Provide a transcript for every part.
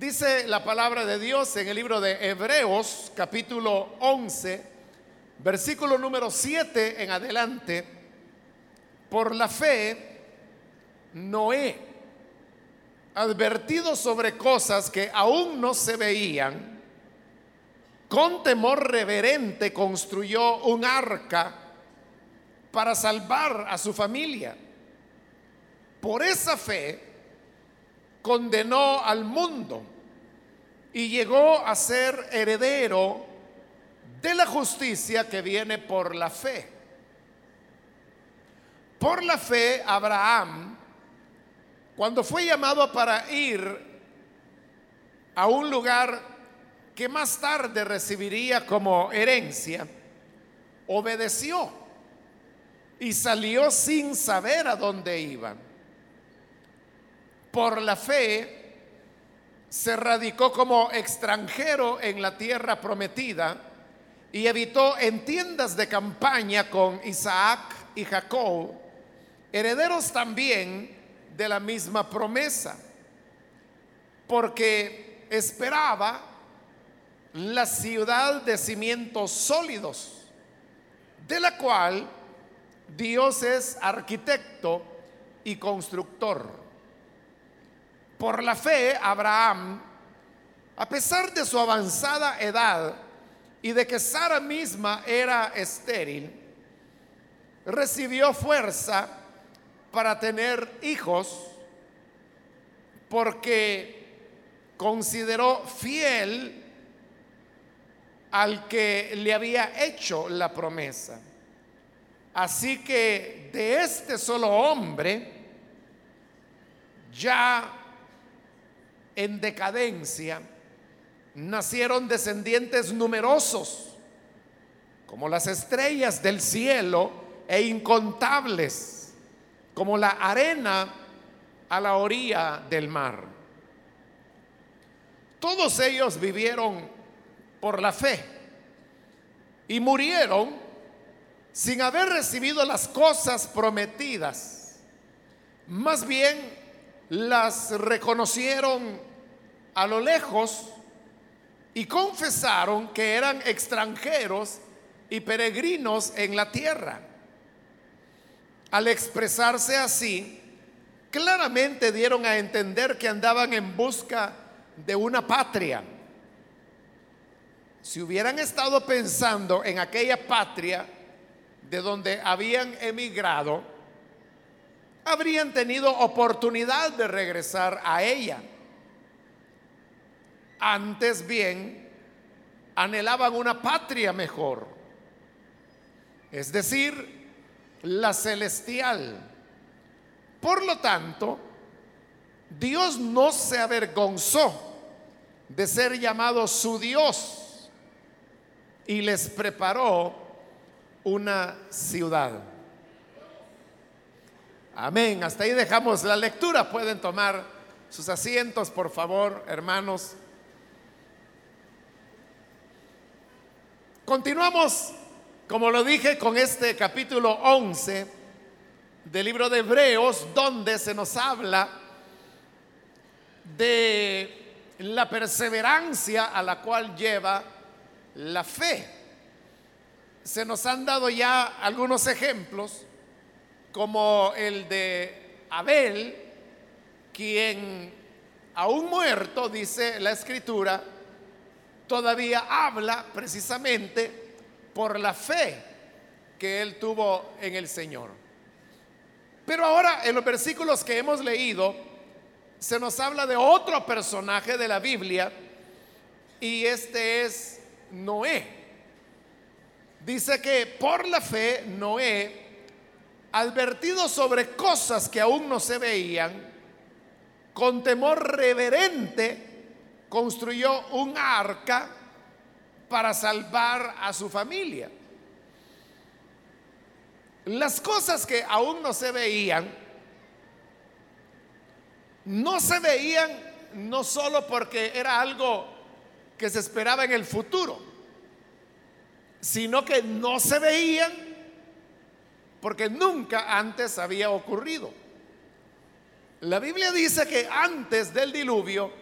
Dice la palabra de Dios en el libro de Hebreos capítulo 11, versículo número 7 en adelante, por la fe, Noé, advertido sobre cosas que aún no se veían, con temor reverente construyó un arca para salvar a su familia. Por esa fe condenó al mundo y llegó a ser heredero de la justicia que viene por la fe. Por la fe, Abraham, cuando fue llamado para ir a un lugar que más tarde recibiría como herencia, obedeció y salió sin saber a dónde iba. Por la fe, se radicó como extranjero en la tierra prometida y habitó en tiendas de campaña con Isaac y Jacob, herederos también de la misma promesa, porque esperaba la ciudad de cimientos sólidos, de la cual Dios es arquitecto y constructor. Por la fe, Abraham, a pesar de su avanzada edad y de que Sara misma era estéril, recibió fuerza para tener hijos porque consideró fiel al que le había hecho la promesa. Así que de este solo hombre ya en decadencia, nacieron descendientes numerosos, como las estrellas del cielo e incontables, como la arena a la orilla del mar. Todos ellos vivieron por la fe y murieron sin haber recibido las cosas prometidas. Más bien las reconocieron a lo lejos y confesaron que eran extranjeros y peregrinos en la tierra. Al expresarse así, claramente dieron a entender que andaban en busca de una patria. Si hubieran estado pensando en aquella patria de donde habían emigrado, habrían tenido oportunidad de regresar a ella. Antes bien, anhelaban una patria mejor, es decir, la celestial. Por lo tanto, Dios no se avergonzó de ser llamado su Dios y les preparó una ciudad. Amén. Hasta ahí dejamos la lectura. Pueden tomar sus asientos, por favor, hermanos. Continuamos, como lo dije, con este capítulo 11 del libro de Hebreos, donde se nos habla de la perseverancia a la cual lleva la fe. Se nos han dado ya algunos ejemplos como el de Abel, quien aún muerto, dice la escritura, todavía habla precisamente por la fe que él tuvo en el Señor. Pero ahora en los versículos que hemos leído, se nos habla de otro personaje de la Biblia y este es Noé. Dice que por la fe Noé advertido sobre cosas que aún no se veían, con temor reverente, construyó un arca para salvar a su familia. Las cosas que aún no se veían, no se veían no solo porque era algo que se esperaba en el futuro, sino que no se veían porque nunca antes había ocurrido. La Biblia dice que antes del diluvio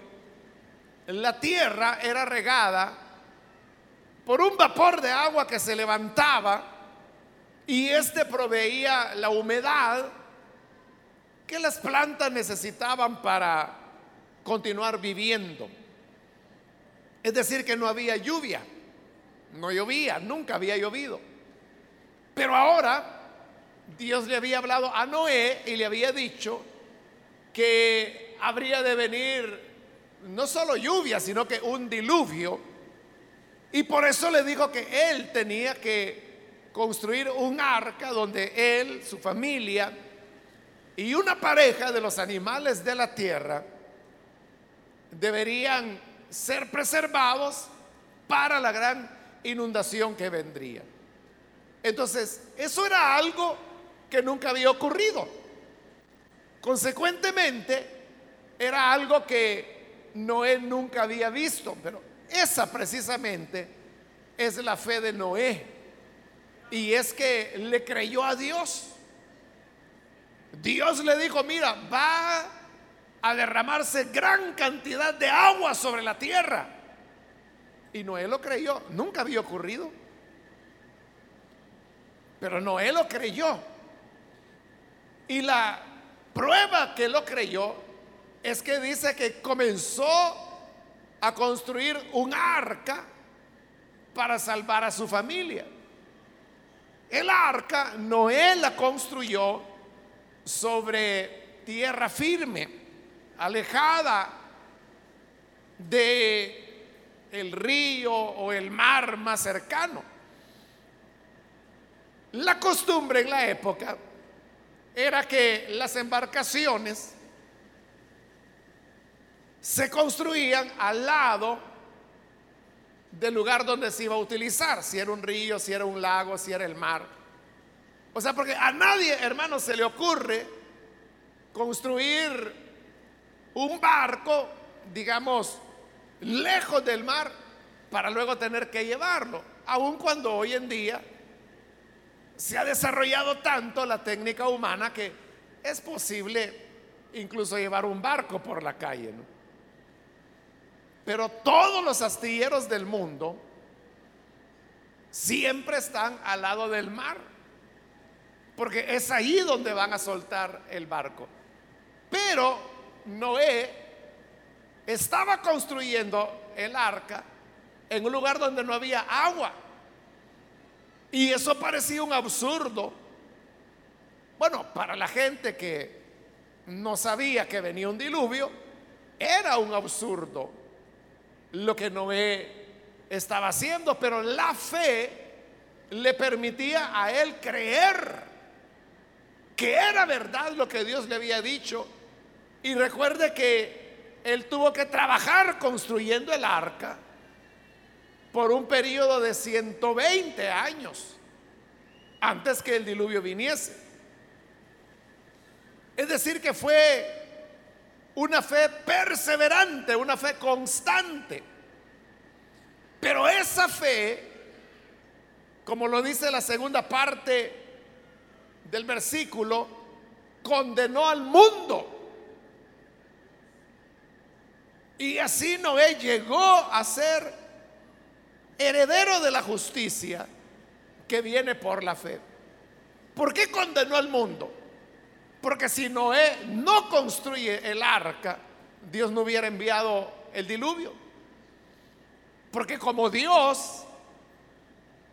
la tierra era regada por un vapor de agua que se levantaba y este proveía la humedad que las plantas necesitaban para continuar viviendo. Es decir, que no había lluvia, no llovía, nunca había llovido. Pero ahora Dios le había hablado a Noé y le había dicho que habría de venir no solo lluvia, sino que un diluvio. Y por eso le dijo que él tenía que construir un arca donde él, su familia y una pareja de los animales de la tierra deberían ser preservados para la gran inundación que vendría. Entonces, eso era algo que nunca había ocurrido. Consecuentemente, era algo que Noé nunca había visto, pero esa precisamente es la fe de Noé. Y es que le creyó a Dios. Dios le dijo, mira, va a derramarse gran cantidad de agua sobre la tierra. Y Noé lo creyó, nunca había ocurrido. Pero Noé lo creyó. Y la prueba que lo creyó es que dice que comenzó a construir un arca para salvar a su familia. El arca Noé la construyó sobre tierra firme, alejada de el río o el mar más cercano. La costumbre en la época era que las embarcaciones se construían al lado del lugar donde se iba a utilizar, si era un río, si era un lago, si era el mar. O sea, porque a nadie, hermano, se le ocurre construir un barco, digamos, lejos del mar para luego tener que llevarlo, aun cuando hoy en día se ha desarrollado tanto la técnica humana que es posible incluso llevar un barco por la calle. Pero todos los astilleros del mundo siempre están al lado del mar, porque es ahí donde van a soltar el barco. Pero Noé estaba construyendo el arca en un lugar donde no había agua. Y eso parecía un absurdo. Bueno, para la gente que no sabía que venía un diluvio, era un absurdo lo que Noé estaba haciendo, pero la fe le permitía a él creer que era verdad lo que Dios le había dicho. Y recuerde que él tuvo que trabajar construyendo el arca por un periodo de 120 años antes que el diluvio viniese. Es decir, que fue una fe perseverante, una fe constante. Pero esa fe, como lo dice la segunda parte del versículo, condenó al mundo. Y así Noé llegó a ser heredero de la justicia que viene por la fe. ¿Por qué condenó al mundo? Porque si Noé no construye el arca, Dios no hubiera enviado el diluvio. Porque como Dios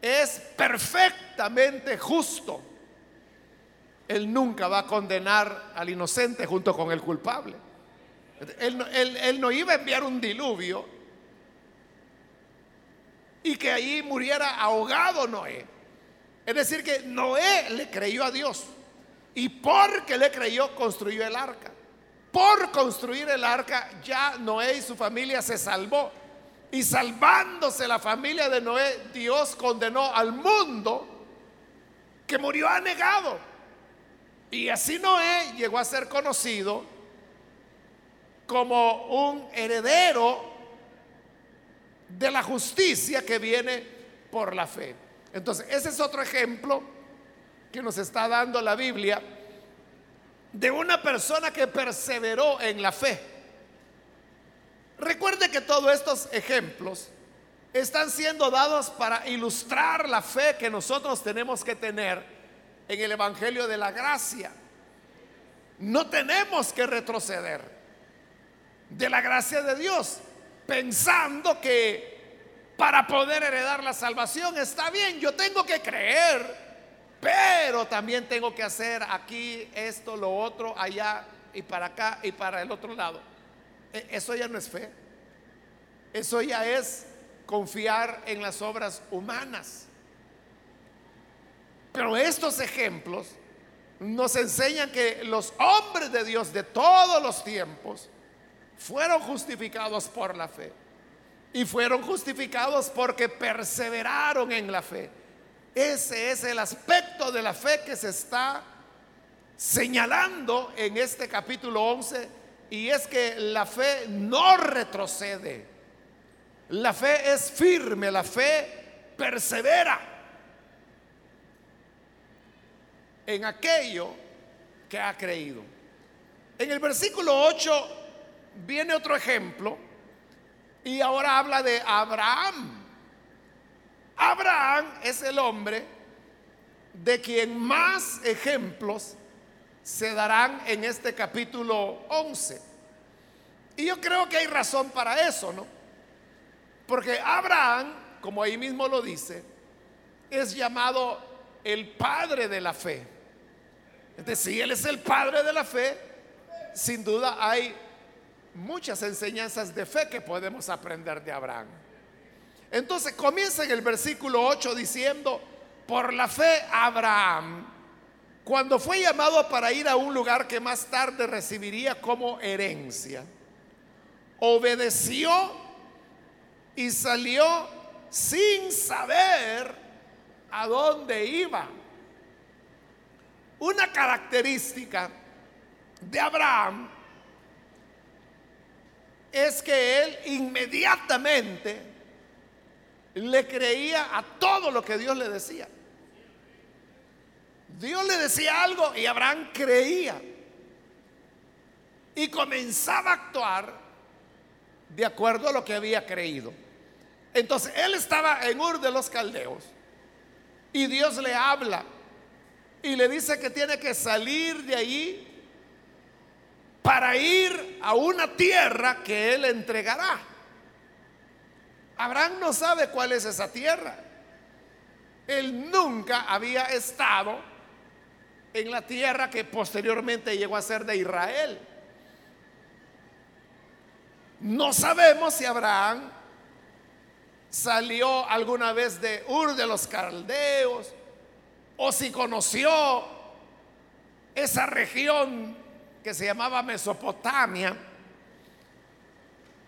es perfectamente justo, Él nunca va a condenar al inocente junto con el culpable. Él, él no iba a enviar un diluvio y que ahí muriera ahogado Noé. Es decir, que Noé le creyó a Dios. Y porque le creyó, construyó el arca. Por construir el arca, ya Noé y su familia se salvó. Y salvándose la familia de Noé, Dios condenó al mundo que murió anegado. Y así Noé llegó a ser conocido como un heredero de la justicia que viene por la fe. Entonces, ese es otro ejemplo que nos está dando la Biblia de una persona que perseveró en la fe. Recuerde que todos estos ejemplos están siendo dados para ilustrar la fe que nosotros tenemos que tener en el Evangelio de la Gracia. No tenemos que retroceder de la gracia de Dios pensando que para poder heredar la salvación está bien, yo tengo que creer, pero también tengo que hacer aquí esto, lo otro, allá y para acá y para el otro lado. E, eso ya no es fe. Eso ya es confiar en las obras humanas. Pero estos ejemplos nos enseñan que los hombres de Dios de todos los tiempos fueron justificados por la fe. Y fueron justificados porque perseveraron en la fe. Ese es el aspecto de la fe que se está señalando en este capítulo 11. Y es que la fe no retrocede. La fe es firme, la fe persevera en aquello que ha creído. En el versículo 8 viene otro ejemplo y ahora habla de Abraham. Abraham es el hombre de quien más ejemplos se darán en este capítulo 11. Y yo creo que hay razón para eso, ¿no? Porque Abraham, como ahí mismo lo dice, es llamado el padre de la fe. Si él es el padre de la fe, sin duda hay muchas enseñanzas de fe que podemos aprender de Abraham. Entonces comienza en el versículo 8 diciendo, por la fe Abraham, cuando fue llamado para ir a un lugar que más tarde recibiría como herencia, obedeció y salió sin saber a dónde iba. Una característica de Abraham es que él inmediatamente le creía a todo lo que Dios le decía. Dios le decía algo y Abraham creía. Y comenzaba a actuar de acuerdo a lo que había creído. Entonces él estaba en Ur de los Caldeos y Dios le habla y le dice que tiene que salir de allí para ir a una tierra que él entregará. Abraham no sabe cuál es esa tierra. Él nunca había estado en la tierra que posteriormente llegó a ser de Israel. No sabemos si Abraham salió alguna vez de Ur de los Caldeos o si conoció esa región que se llamaba Mesopotamia.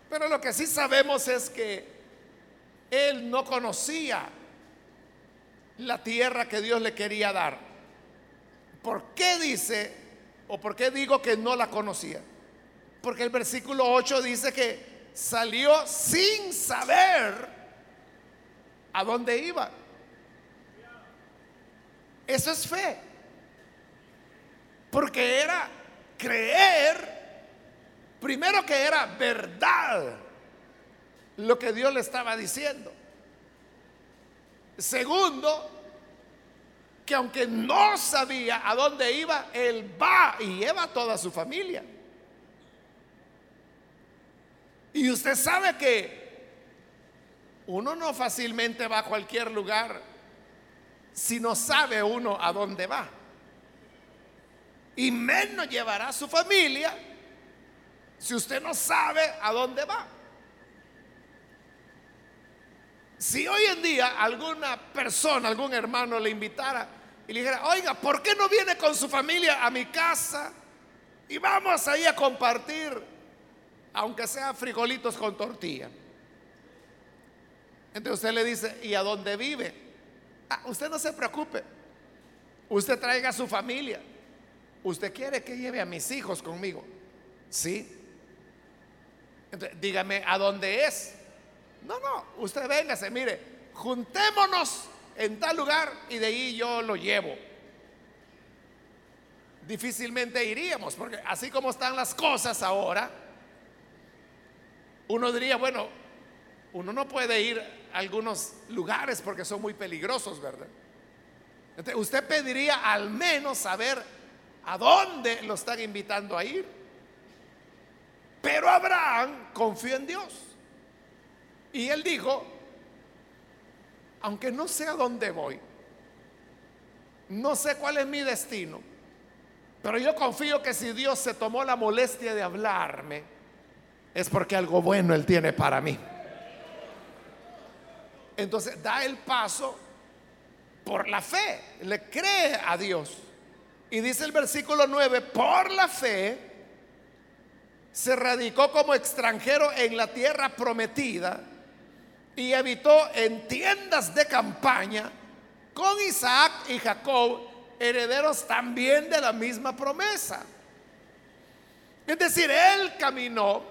Pero lo que sí sabemos es que él no conocía la tierra que Dios le quería dar. ¿Por qué dice, o por qué digo que no la conocía? Porque el versículo 8 dice que salió sin saber a dónde iba. Eso es fe. Porque era creer, primero que era verdad lo que Dios le estaba diciendo. Segundo, que aunque no sabía a dónde iba, él va y lleva a toda su familia. Y usted sabe que uno no fácilmente va a cualquier lugar si no sabe uno a dónde va y menos llevará a su familia si usted no sabe a dónde va. Si hoy en día alguna persona, algún hermano le invitara y le dijera, oiga, ¿por qué no viene con su familia a mi casa? Y vamos ahí a compartir, aunque sea frijolitos con tortilla. Entonces usted le dice, ¿y a dónde vive? Ah, usted no se preocupe, usted traiga a su familia. ¿Usted quiere que lleve a mis hijos conmigo? Sí. Entonces, dígame a dónde es. No, no, usted véngase, mire, juntémonos en tal lugar y de ahí yo lo llevo. Difícilmente iríamos, porque así como están las cosas ahora, Uno diría, bueno, uno no puede ir a algunos lugares porque son muy peligrosos, ¿verdad? Entonces, usted pediría al menos saber a dónde lo están invitando a ir. Pero Abraham confió en Dios. Y él dijo, aunque no sé a dónde voy, no sé cuál es mi destino, pero yo confío que si Dios se tomó la molestia de hablarme, es porque algo bueno Él tiene para mí. Entonces da el paso por la fe, le cree a Dios. Y dice el versículo 9, por la fe se radicó como extranjero en la tierra prometida y habitó en tiendas de campaña con Isaac y Jacob, herederos también de la misma promesa. Es decir, él caminó,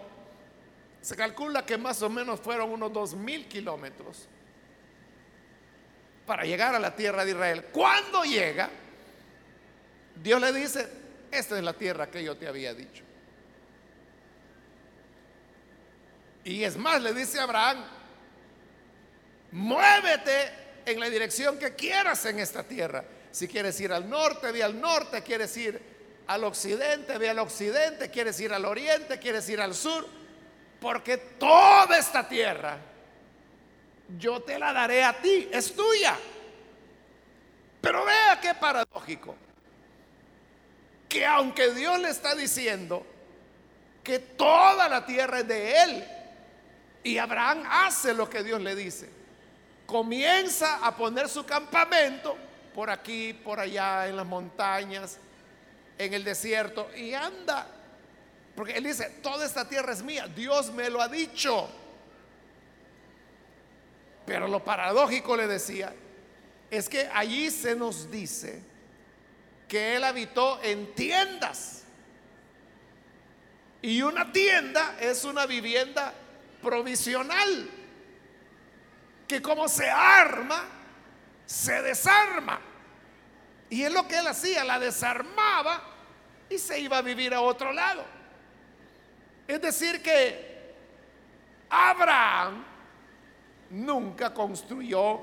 se calcula que más o menos fueron unos dos mil kilómetros para llegar a la tierra de Israel. Cuando llega, Dios le dice, esta es la tierra que yo te había dicho. Y es más, le dice a Abraham, muévete en la dirección que quieras en esta tierra. Si quieres ir al norte, ve al norte, quieres ir al occidente, ve al occidente, quieres ir al oriente, quieres ir al sur, porque toda esta tierra yo te la daré a ti, es tuya. Pero vea qué paradójico, que aunque Dios le está diciendo que toda la tierra es de él, y Abraham hace lo que Dios le dice, comienza a poner su campamento por aquí, por allá, en las montañas, en el desierto, y anda, porque él dice, toda esta tierra es mía, Dios me lo ha dicho. Pero lo paradójico le decía, es que allí se nos dice que él habitó en tiendas. Y una tienda es una vivienda provisional que como se arma, se desarma. Y es lo que él hacía, la desarmaba y se iba a vivir a otro lado. Es decir, que Abraham nunca construyó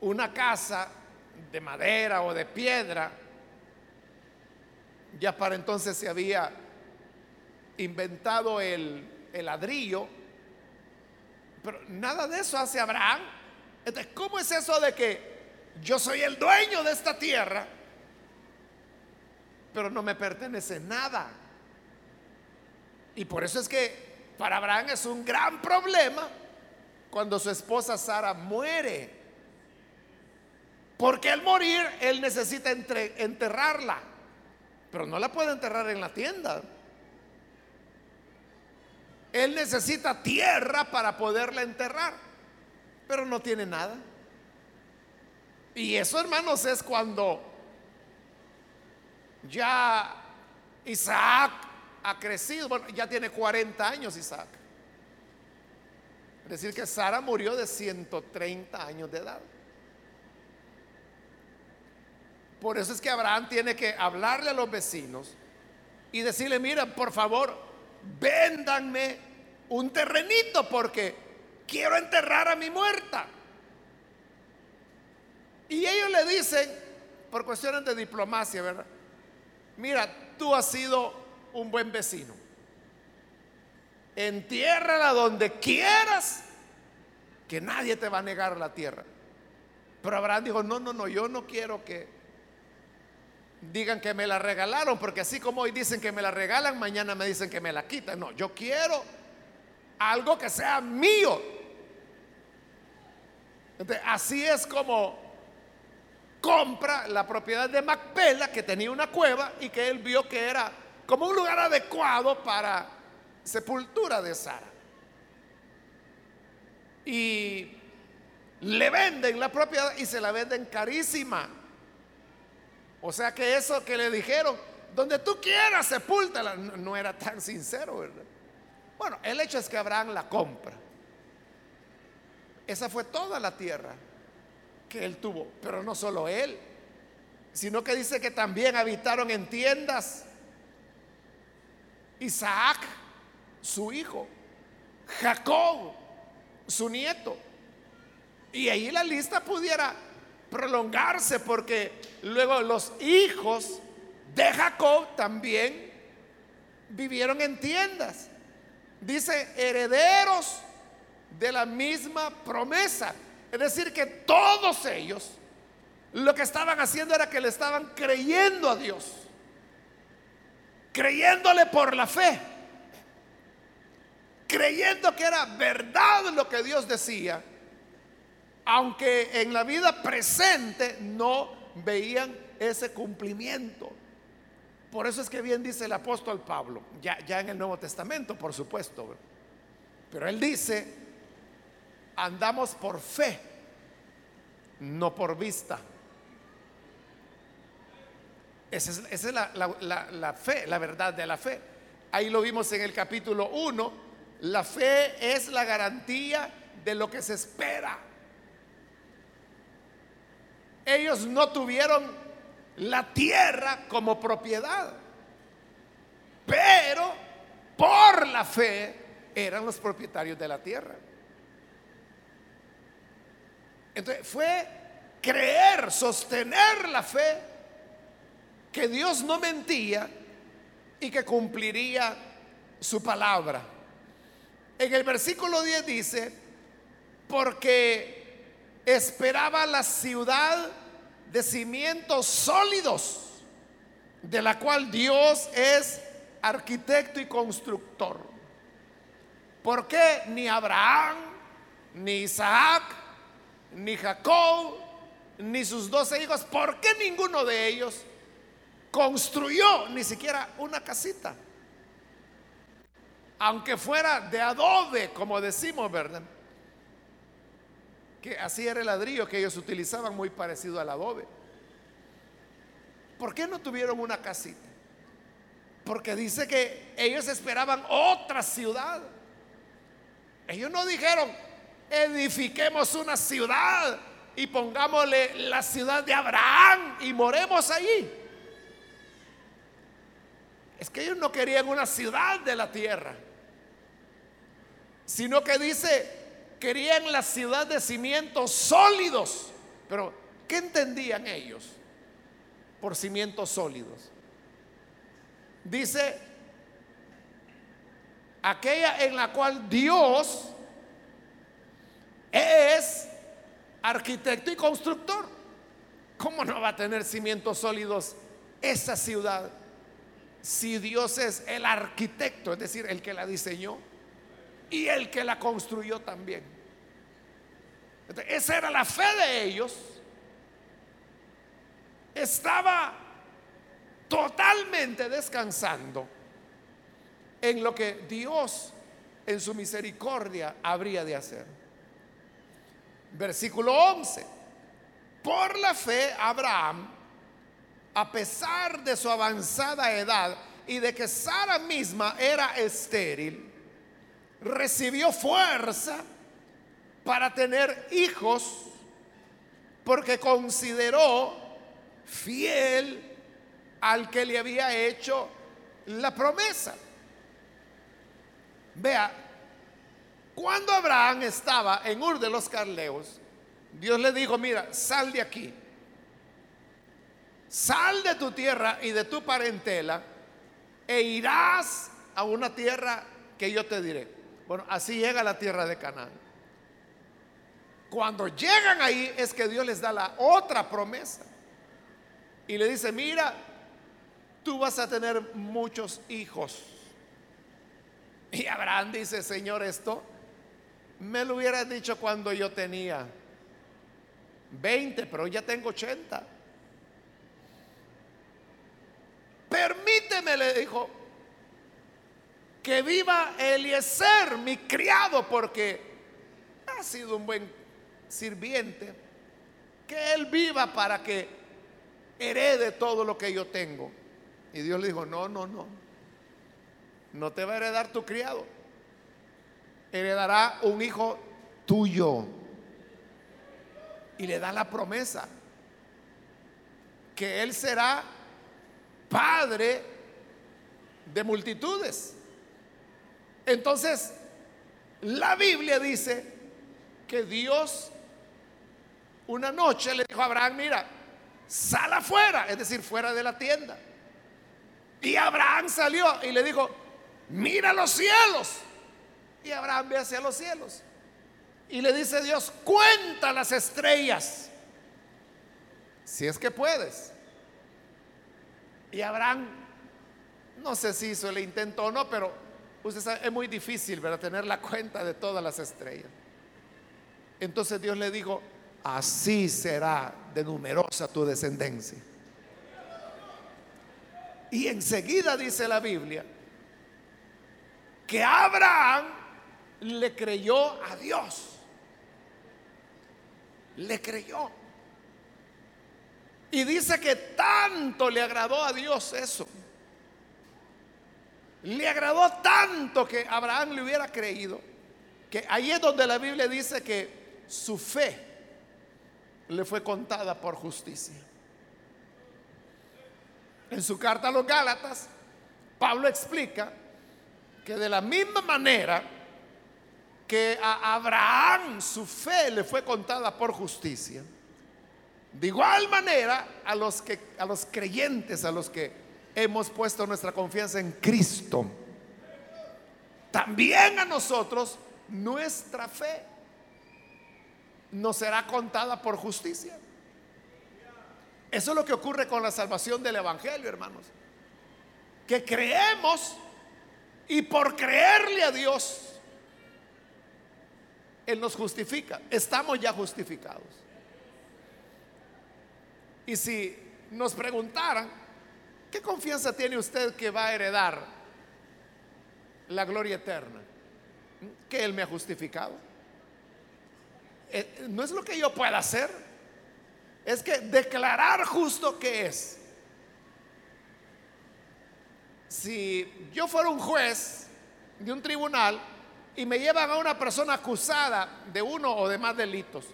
una casa de madera o de piedra. Ya para entonces se había inventado el, el ladrillo pero nada de eso hace Abraham. Entonces, ¿cómo es eso de que yo soy el dueño de esta tierra, pero no me pertenece nada? Y por eso es que para Abraham es un gran problema cuando su esposa Sara muere. Porque al morir, él necesita enterrarla, pero no la puede enterrar en la tienda. Él necesita tierra para poderla enterrar, pero no tiene nada. Y eso, hermanos, es cuando ya Isaac ha crecido. Bueno, ya tiene 40 años Isaac. Es decir, que Sara murió de 130 años de edad. Por eso es que Abraham tiene que hablarle a los vecinos y decirle, mira, por favor, véndanme un terrenito porque quiero enterrar a mi muerta. Y ellos le dicen, por cuestiones de diplomacia, ¿verdad? Mira, tú has sido un buen vecino. Entiérrala donde quieras, que nadie te va a negar la tierra. Pero Abraham dijo, no, no, no, yo no quiero que digan que me la regalaron, porque así como hoy dicen que me la regalan, mañana me dicen que me la quitan. No, yo quiero algo que sea mío. así es como compra la propiedad de Macpela, que tenía una cueva y que él vio que era como un lugar adecuado para sepultura de Sara. Y le venden la propiedad y se la venden carísima. O sea que eso que le dijeron, donde tú quieras, sepúltala, no, era tan sincero, ¿verdad? Bueno, el hecho es que Abraham la compra. Esa fue toda la tierra que él tuvo, pero no solo él, sino que dice que también habitaron en tiendas Isaac su hijo, Jacob, su nieto. Y ahí la lista pudiera prolongarse porque luego los hijos de Jacob también vivieron en tiendas. Dice, herederos de la misma promesa. Es decir, que todos ellos lo que estaban haciendo era que le estaban creyendo a Dios. Creyéndole por la fe. Creyendo que era verdad lo que Dios decía aunque en la vida presente no veían ese cumplimiento. Por eso es que bien dice el apóstol Pablo, ya, ya en el Nuevo Testamento, por supuesto. Pero él dice, andamos por fe, no por vista. Esa es, la, la, fe, la verdad de la fe. Ahí lo vimos en el capítulo 1. La fe es la garantía de lo que se espera ellos no tuvieron la tierra como propiedad, pero por la fe eran los propietarios de la tierra. Entonces fue creer, sostener la fe que Dios no mentía y que cumpliría su palabra. En el versículo 10 dice, porque esperaba la ciudad de cimientos sólidos, de la cual Dios es arquitecto y constructor. ¿Por qué ni Abraham, ni Isaac, ni Jacob, ni sus doce hijos, por qué ninguno de ellos construyó ni siquiera una casita? Aunque fuera de adobe, como decimos, ¿verdad? Que así era el ladrillo que ellos utilizaban, muy parecido al adobe. ¿Por qué no tuvieron una casita? Porque dice que ellos esperaban otra ciudad. Ellos no dijeron, edifiquemos una ciudad y pongámosle la ciudad de Abraham y moremos allí. Es que ellos no querían una ciudad de la tierra, sino que dice, querían la ciudad de cimientos sólidos. Pero, ¿qué entendían ellos por cimientos sólidos? Dice, aquella en la cual Dios es arquitecto y constructor. ¿Cómo no va a tener cimientos sólidos esa ciudad si Dios es el arquitecto, es decir, el que la diseñó? Y el que la construyó también. esa era la fe de ellos. Estaba totalmente descansando en lo que Dios en su misericordia habría de hacer. Versículo 11. Por la fe, Abraham, a pesar de su avanzada edad y de que Sara misma era estéril, recibió fuerza para tener hijos porque consideró fiel al que le había hecho la promesa. Vea, cuando Abraham estaba en Ur de los Carleos, Dios le dijo, mira, sal de aquí, sal de tu tierra y de tu parentela e irás a una tierra que yo te diré. Bueno, así llega a la tierra de Canaán. Cuando llegan ahí es que Dios les da la otra promesa. Y le dice, mira, tú vas a tener muchos hijos. Y Abraham dice, Señor, esto me lo hubieras dicho cuando yo tenía 20, pero ya tengo 80. Permíteme, le dijo, que viva Eliezer, mi criado, porque ha sido un buen sirviente, que él viva para que herede todo lo que yo tengo. Y Dios le dijo, no, no, no, no te va a heredar tu criado, heredará un hijo tuyo. Y le da la promesa que él será padre de multitudes. Entonces, la Biblia dice que Dios una noche le dijo a Abraham, mira, sal afuera, es decir, fuera de la tienda. Y Abraham salió y le dijo, mira los cielos. Y Abraham ve hacia los cielos. Y le dice Dios, cuenta las estrellas, si es que puedes. Y Abraham, no sé si hizo el intento o no, pero usted sabe, es muy difícil, ¿verdad? Tener la cuenta de todas las estrellas. Entonces Dios le dijo, así será de numerosa tu descendencia. Y enseguida dice la Biblia que Abraham le creyó a Dios. Le creyó. Y dice que tanto le agradó a Dios eso. Le agradó tanto que Abraham le hubiera creído, que ahí es donde la Biblia dice que su fe le fue contada por justicia. En su carta a los Gálatas, Pablo explica que de la misma manera que a Abraham su fe le fue contada por justicia, de igual manera a los que a los creyentes, a los que hemos puesto nuestra confianza en Cristo, también a nosotros nuestra fe nos será contada por justicia. Eso es lo que ocurre con la salvación del Evangelio, hermanos. Que creemos y por creerle a Dios, Él nos justifica. Estamos ya justificados. Y si nos preguntaran, ¿qué confianza tiene usted que va a heredar la gloria eterna? Que Él me ha justificado. Eh, no es lo que yo pueda hacer, es que declarar justo que es. Si yo fuera un juez de un tribunal y me llevan a una persona acusada de uno o de más delitos,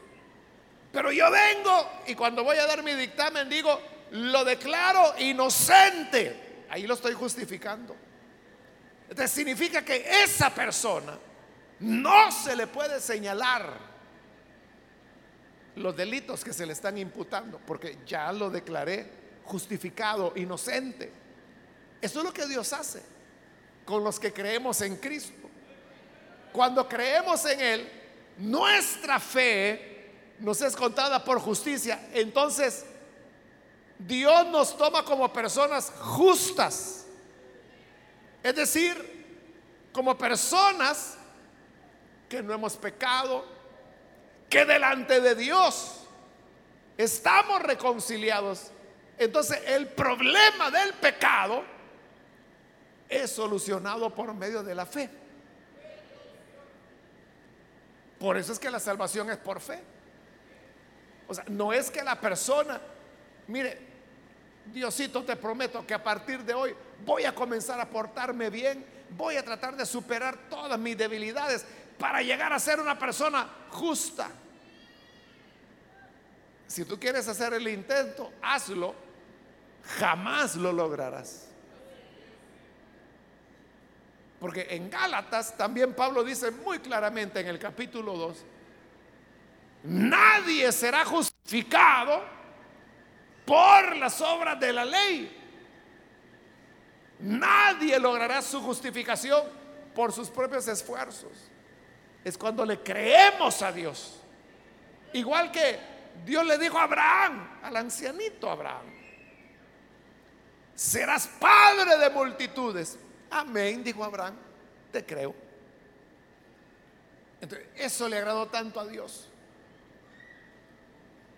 pero yo vengo y cuando voy a dar mi dictamen digo, lo declaro inocente, ahí lo estoy justificando. Entonces significa que esa persona no se le puede señalar los delitos que se le están imputando, porque ya lo declaré justificado, inocente. Eso es lo que Dios hace con los que creemos en Cristo. Cuando creemos en Él, nuestra fe nos es contada por justicia. Entonces, Dios nos toma como personas justas. Es decir, como personas que no hemos pecado, que delante de Dios estamos reconciliados. Entonces el problema del pecado es solucionado por medio de la fe. Por eso es que la salvación es por fe. O sea, no es que la persona, mire, Diosito te prometo que a partir de hoy voy a comenzar a portarme bien, voy a tratar de superar todas mis debilidades para llegar a ser una persona justa. Si tú quieres hacer el intento, hazlo, jamás lo lograrás. Porque en Gálatas también Pablo dice muy claramente en el capítulo 2, nadie será justificado por las obras de la ley. Nadie logrará su justificación por sus propios esfuerzos. Es cuando le creemos a Dios. Igual que Dios le dijo a Abraham, al ancianito Abraham, serás padre de multitudes. Amén, dijo Abraham, te creo. Entonces, eso le agradó tanto a Dios.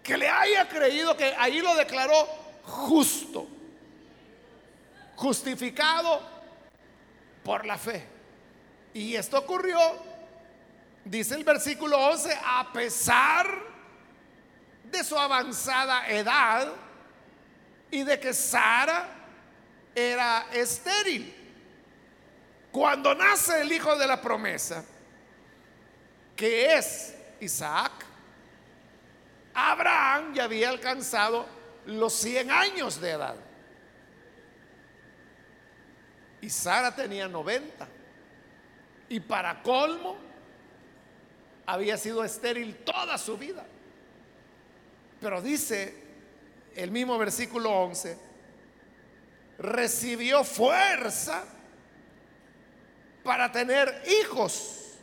Que le haya creído que ahí lo declaró justo, justificado por la fe. Y esto ocurrió, dice el versículo 11, a pesar de su avanzada edad y de que Sara era estéril. Cuando nace el hijo de la promesa, que es Isaac, Abraham ya había alcanzado los 100 años de edad. Y Sara tenía 90. Y para colmo, había sido estéril toda su vida. Pero dice el mismo versículo 11, recibió fuerza para tener hijos.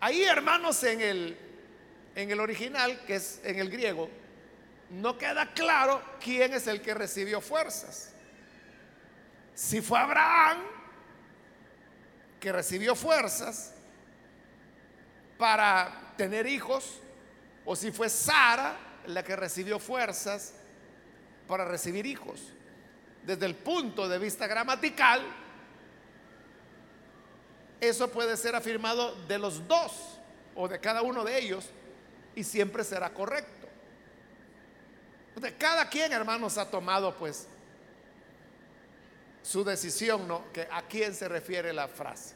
Ahí, hermanos, en el, en el original, que es en el griego, no queda claro quién es el que recibió fuerzas. Si fue Abraham, que recibió fuerzas para tener hijos, o si fue Sara la que recibió fuerzas para recibir hijos. Desde el punto de vista gramatical, eso puede ser afirmado de los dos o de cada uno de ellos y siempre será correcto. Cada quien, hermanos, ha tomado pues su decisión, ¿no? Que a quién se refiere la frase.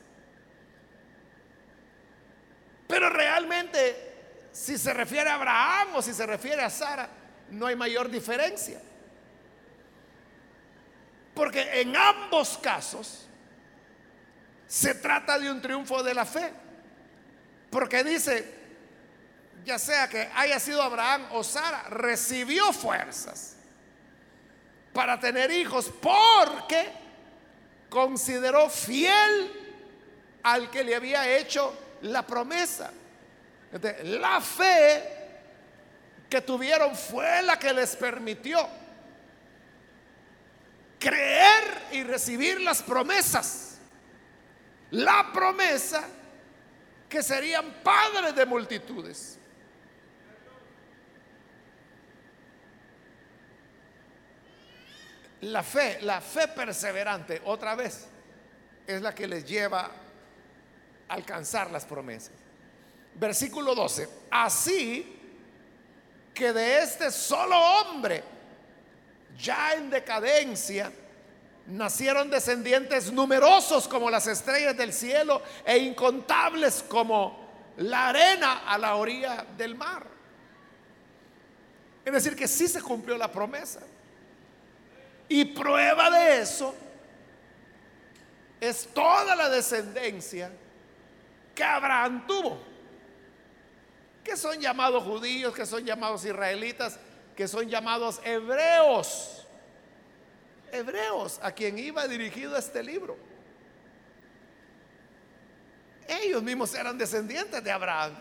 Pero realmente, si se refiere a Abraham o si se refiere a Sara, no hay mayor diferencia. Porque en ambos casos se trata de un triunfo de la fe. Porque dice, ya sea que haya sido Abraham o Sara, recibió fuerzas para tener hijos porque consideró fiel al que le había hecho la promesa. la fe que tuvieron fue la que les permitió creer y recibir las promesas. La promesa que serían padres de multitudes. La fe, la fe perseverante, otra vez, es la que les lleva a alcanzar las promesas. Versículo 12. Así que de este solo hombre, ya en decadencia, nacieron descendientes numerosos como las estrellas del cielo e incontables como la arena a la orilla del mar. Es decir, que sí se cumplió la promesa. Y prueba de eso es toda la descendencia que Abraham tuvo, que son llamados judíos, que son llamados israelitas, que son llamados hebreos hebreos a quien iba dirigido este libro. Ellos mismos eran descendientes de Abraham.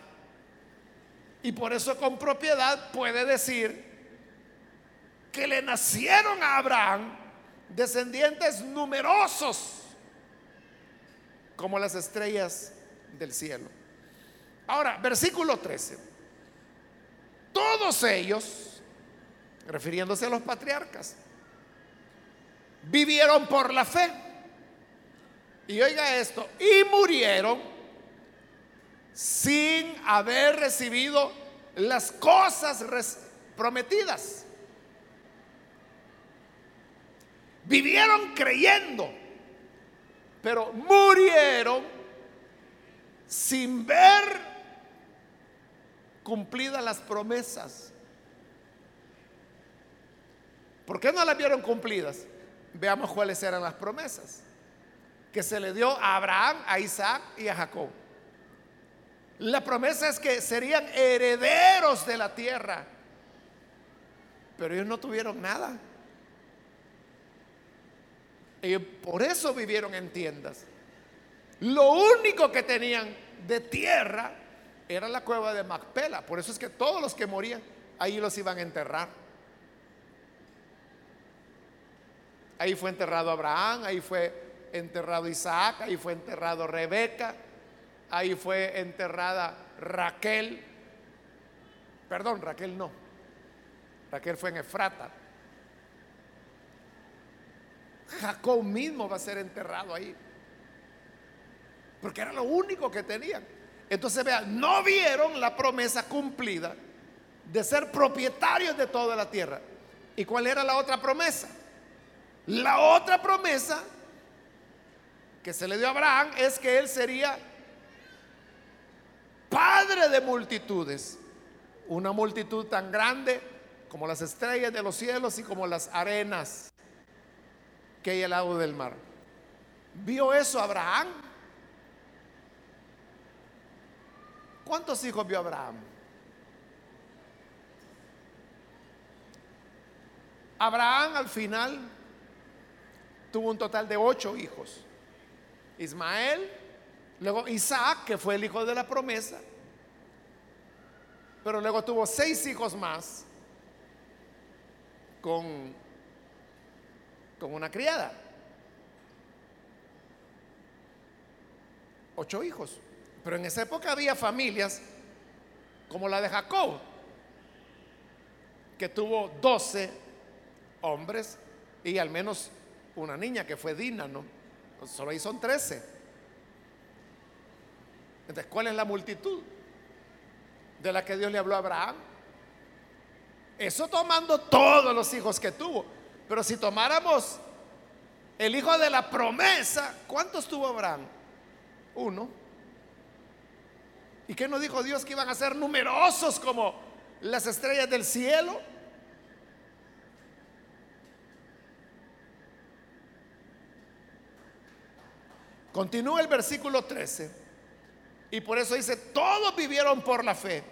Y por eso con propiedad puede decir que le nacieron a Abraham descendientes numerosos como las estrellas del cielo. Ahora, versículo 13. Todos ellos, refiriéndose a los patriarcas, vivieron por la fe. Y oiga esto, y murieron sin haber recibido las cosas prometidas. Vivieron creyendo, pero murieron sin ver cumplidas las promesas. ¿Por qué no las vieron cumplidas? Veamos cuáles eran las promesas que se le dio a Abraham, a Isaac y a Jacob. La promesa es que serían herederos de la tierra, pero ellos no tuvieron nada. Por eso vivieron en tiendas. Lo único que tenían de tierra era la cueva de Macpela. Por eso es que todos los que morían ahí los iban a enterrar. Ahí fue enterrado Abraham, ahí fue enterrado Isaac, ahí fue enterrado Rebeca, ahí fue enterrada Raquel. Perdón, Raquel no. Raquel fue en Efrata. Jacob mismo va a ser enterrado ahí. Porque era lo único que tenían. Entonces vean, no vieron la promesa cumplida de ser propietarios de toda la tierra. ¿Y cuál era la otra promesa? La otra promesa que se le dio a Abraham es que él sería padre de multitudes. Una multitud tan grande como las estrellas de los cielos y como las arenas que hay al lado del mar. ¿Vio eso Abraham? ¿Cuántos hijos vio Abraham? Abraham al final tuvo un total de ocho hijos. Ismael, luego Isaac, que fue el hijo de la promesa, pero luego tuvo seis hijos más con, con una criada. Ocho hijos. Pero en esa época había familias como la de Jacob, que tuvo doce hombres y al menos una niña que fue Dina, ¿no? Solo ahí son trece. Entonces, ¿cuál es la multitud de la que Dios le habló a Abraham? Eso tomando todos los hijos que tuvo. Pero si tomáramos el hijo de la promesa, ¿cuántos tuvo Abraham? Uno. ¿Y qué nos dijo Dios que iban a ser numerosos como las estrellas del cielo? Continúa el versículo 13. Y por eso dice, todos vivieron por la fe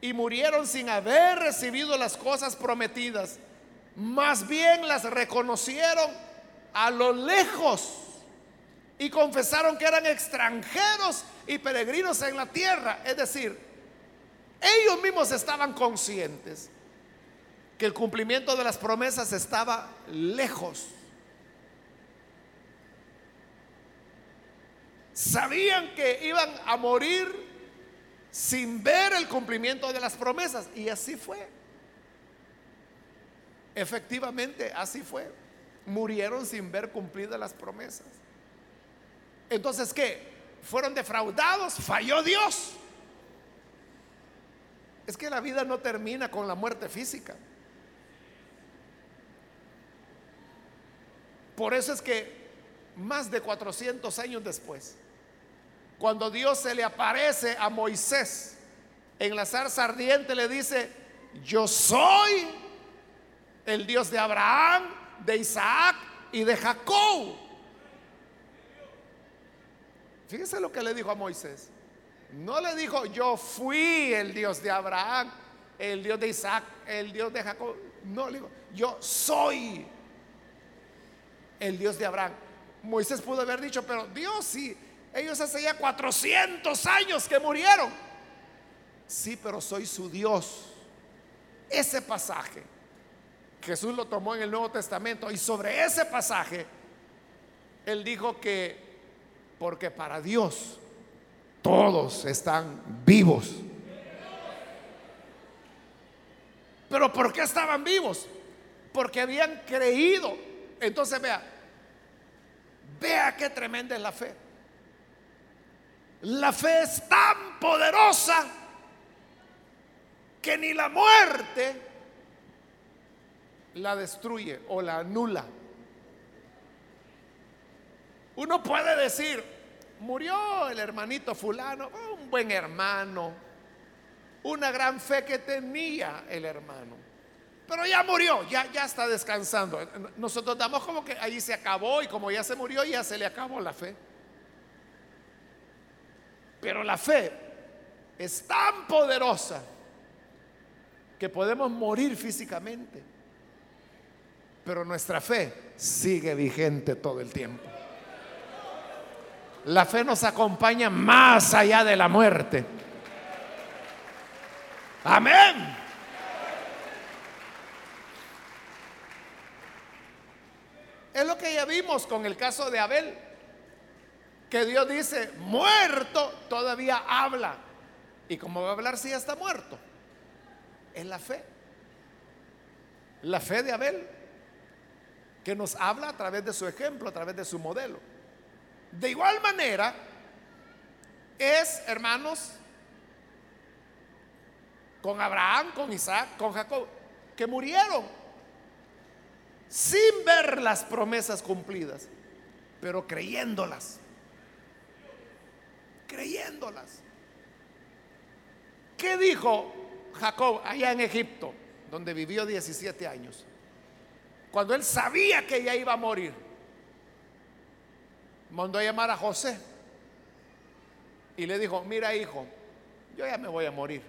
y murieron sin haber recibido las cosas prometidas. Más bien las reconocieron a lo lejos y confesaron que eran extranjeros y peregrinos en la tierra. Es decir, ellos mismos estaban conscientes que el cumplimiento de las promesas estaba lejos. Sabían que iban a morir sin ver el cumplimiento de las promesas. Y así fue. Efectivamente, así fue. Murieron sin ver cumplidas las promesas. Entonces, ¿qué? Fueron defraudados, falló Dios. Es que la vida no termina con la muerte física. Por eso es que más de 400 años después, cuando Dios se le aparece a Moisés en la zarza ardiente, le dice, yo soy el Dios de Abraham, de Isaac y de Jacob. Fíjese lo que le dijo a Moisés. No le dijo, yo fui el Dios de Abraham, el Dios de Isaac, el Dios de Jacob. No, le dijo, yo soy el Dios de Abraham. Moisés pudo haber dicho, pero Dios sí, ellos hace ya 400 años que murieron. Sí, pero soy su Dios. Ese pasaje, Jesús lo tomó en el Nuevo Testamento y sobre ese pasaje, él dijo que, porque para Dios todos están vivos. Pero ¿por qué estaban vivos? Porque habían creído. Entonces vea, vea qué tremenda es la fe. La fe es tan poderosa que ni la muerte la destruye o la anula. Uno puede decir, murió el hermanito fulano, un buen hermano, una gran fe que tenía el hermano. Pero ya murió, ya, ya está descansando. Nosotros damos como que ahí se acabó y como ya se murió, ya se le acabó la fe. Pero la fe es tan poderosa que podemos morir físicamente, pero nuestra fe sigue vigente todo el tiempo. La fe nos acompaña más allá de la muerte. Amén. Es lo que ya vimos con el caso de Abel que Dios dice, muerto, todavía habla. ¿Y cómo va a hablar si ya está muerto? Es la fe. La fe de Abel, que nos habla a través de su ejemplo, a través de su modelo. De igual manera, es, hermanos, con Abraham, con Isaac, con Jacob, que murieron sin ver las promesas cumplidas, pero creyéndolas creyéndolas. ¿Qué dijo Jacob allá en Egipto, donde vivió 17 años? Cuando él sabía que ya iba a morir, mandó a llamar a José y le dijo, mira hijo, yo ya me voy a morir.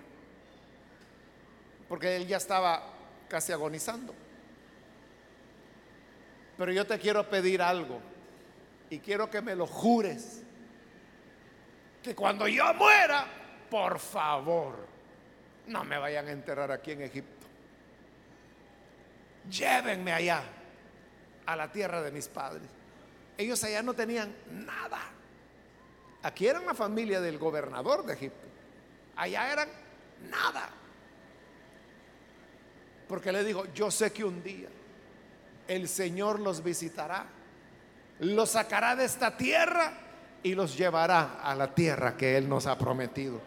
Porque él ya estaba casi agonizando. Pero yo te quiero pedir algo y quiero que me lo jures. Que cuando yo muera, por favor, no me vayan a enterrar aquí en Egipto. Llévenme allá, a la tierra de mis padres. Ellos allá no tenían nada. Aquí eran la familia del gobernador de Egipto. Allá eran nada. Porque le dijo, yo sé que un día el Señor los visitará, los sacará de esta tierra y los llevará a la tierra que Él nos ha prometido.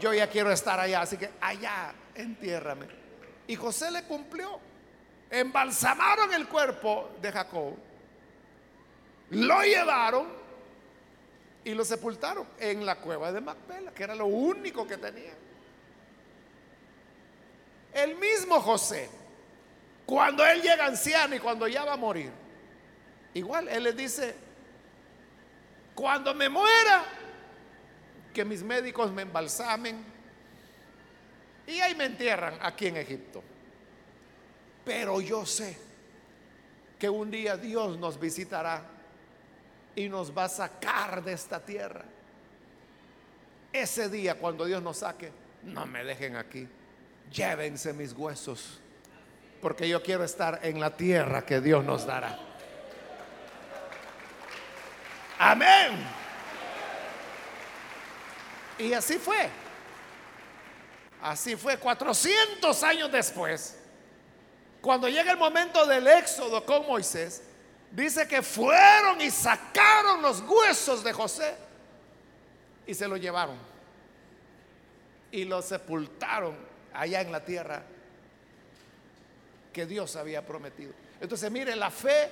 Yo ya quiero estar allá, así que allá, entiérrame. Y José le cumplió. Embalsamaron el cuerpo de Jacob, lo llevaron y lo sepultaron en la cueva de Macpela, que era lo único que tenía. El mismo José, cuando él llega anciano y cuando ya va a morir, igual él le dice, cuando me muera, que mis médicos me embalsamen y ahí me entierran aquí en Egipto. Pero yo sé que un día Dios nos visitará y nos va a sacar de esta tierra. Ese día cuando Dios nos saque, no me dejen aquí. Llévense mis huesos, porque yo quiero estar en la tierra que Dios nos dará. Amén. Y así fue. Así fue 400 años después. Cuando llega el momento del éxodo con Moisés, dice que fueron y sacaron los huesos de José y se lo llevaron. Y lo sepultaron allá en la tierra que Dios había prometido. Entonces, mire, la fe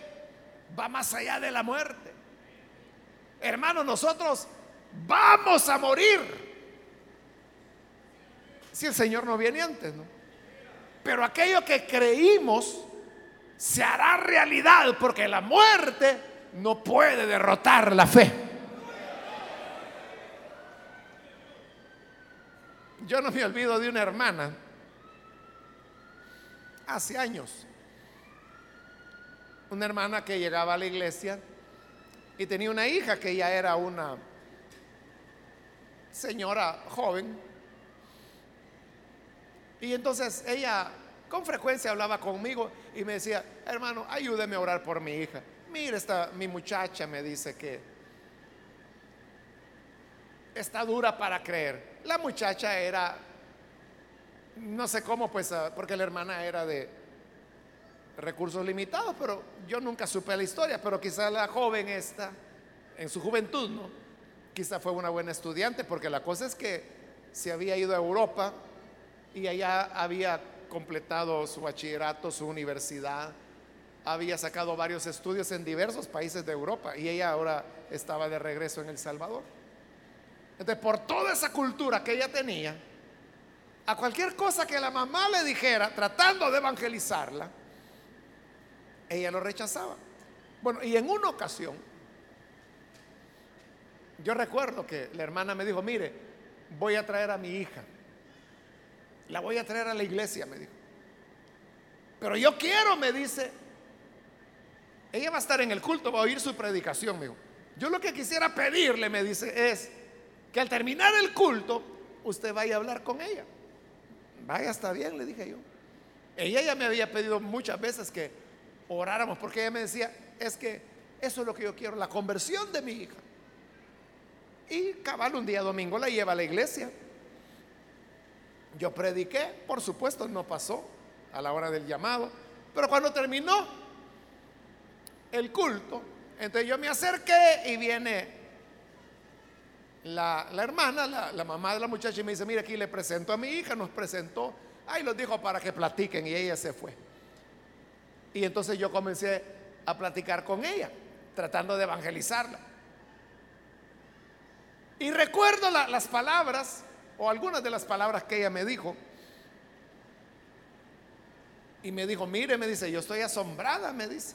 va más allá de la muerte. Hermanos, nosotros vamos a morir. Si el Señor no viene antes, ¿no? Pero aquello que creímos se hará realidad porque la muerte no puede derrotar la fe. Yo no me olvido de una hermana hace años. Una hermana que llegaba a la iglesia y tenía una hija que ya era una señora joven. Y entonces ella con frecuencia hablaba conmigo y me decía, hermano, ayúdeme a orar por mi hija. Mira, esta, mi muchacha me dice que está dura para creer. La muchacha era, no sé cómo, pues, ah, porque la hermana era de recursos limitados, pero yo nunca supe la historia, pero quizá la joven esta, en su juventud, ¿no? Quizá fue una buena estudiante, porque la cosa es que se había ido a Europa y allá había completado su bachillerato, su universidad, había sacado varios estudios en diversos países de Europa y ella ahora estaba de regreso en El Salvador. Entonces, por toda esa cultura que ella tenía, a cualquier cosa que la mamá le dijera, tratando de evangelizarla, ella lo rechazaba. Bueno, y en una ocasión, yo recuerdo que la hermana me dijo, mire, voy a traer a mi hija. La voy a traer a la iglesia, me dijo. Pero yo quiero, me dice. Ella va a estar en el culto, va a oír su predicación, me dijo. Yo lo que quisiera pedirle, me dice, es que al terminar el culto, usted vaya a hablar con ella. Vaya, está bien, le dije yo. Ella ya me había pedido muchas veces que oráramos, porque ella me decía, es que eso es lo que yo quiero, la conversión de mi hija. Y cabal un día domingo la lleva a la iglesia. Yo prediqué, por supuesto, no pasó a la hora del llamado, pero cuando terminó el culto, entonces yo me acerqué y viene la, hermana, la, mamá de la muchacha, y me dice, mira, aquí le presento a mi hija, nos presentó, ahí los dijo para que platiquen, y ella se fue. Y entonces yo comencé a platicar con ella, tratando de evangelizarla. Y recuerdo las palabras o algunas de las palabras que ella me dijo. Y me dijo, mire, me dice, yo estoy asombrada, me dice,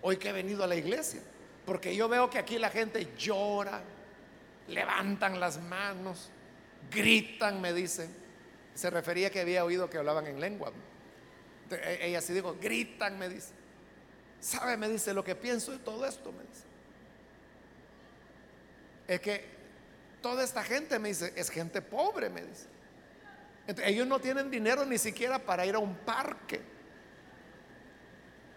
hoy que he venido a la iglesia, porque yo veo que aquí la gente llora, levantan las manos, gritan, me dicen. Se refería que había oído que hablaban en lengua. E, ella sí dijo, gritan, me dice. ¿Sabe? Me dice lo que pienso de todo esto, me dice. Es que toda esta gente, me dice, es gente pobre, me dice. ellos no tienen dinero ni siquiera para ir a un parque,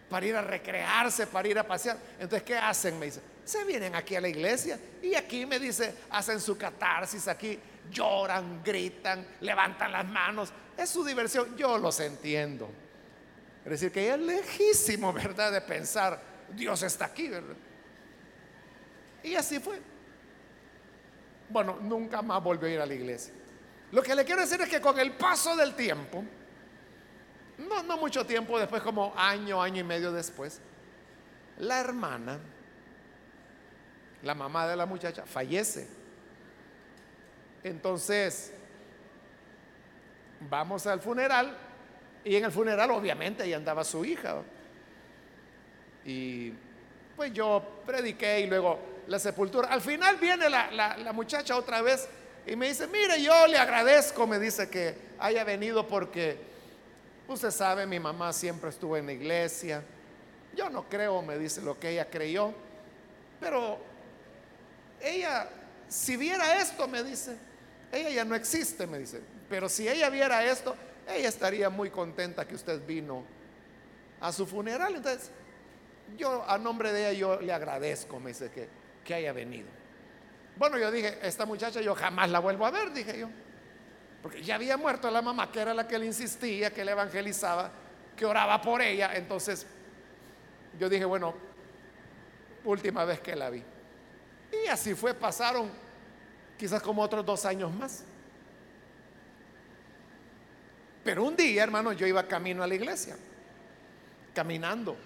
para ir a recrearse, para ir a pasear. Entonces, ¿qué hacen? Me dice, se vienen aquí a la iglesia y aquí me dice, hacen su catarsis, aquí lloran, gritan, levantan las manos. Es su diversión, yo los entiendo. Es decir, que es lejísimo, ¿verdad? De pensar, Dios está aquí, ¿verdad? Y así fue. Bueno, nunca más volvió a ir a la iglesia. Lo que le quiero decir es que con el paso del tiempo, no, mucho tiempo después, como año, año y medio después, la hermana, la mamá de la muchacha, fallece. Entonces, vamos al funeral y en el funeral obviamente ahí andaba su hija. Y pues yo prediqué y luego la sepultura. Al final viene la, muchacha otra vez y me dice, mire, yo le agradezco, me dice que haya venido porque usted sabe, mi mamá siempre estuvo en la iglesia. Yo no creo, me dice lo que ella creyó, pero ella, si viera esto, me dice, ella ya no existe, me dice, pero si ella viera esto, ella estaría muy contenta que usted vino a su funeral. Entonces, yo a nombre de ella, yo le agradezco, me dice que, que haya venido. Bueno, yo dije, esta muchacha yo jamás la vuelvo a ver, dije yo. Porque ya había muerto la mamá, que era la que le insistía, que le evangelizaba, que oraba por ella. Entonces, yo dije, bueno, última vez que la vi. Y así fue, pasaron quizás como otros dos años más. Pero un día, hermano, yo iba camino a la iglesia, caminando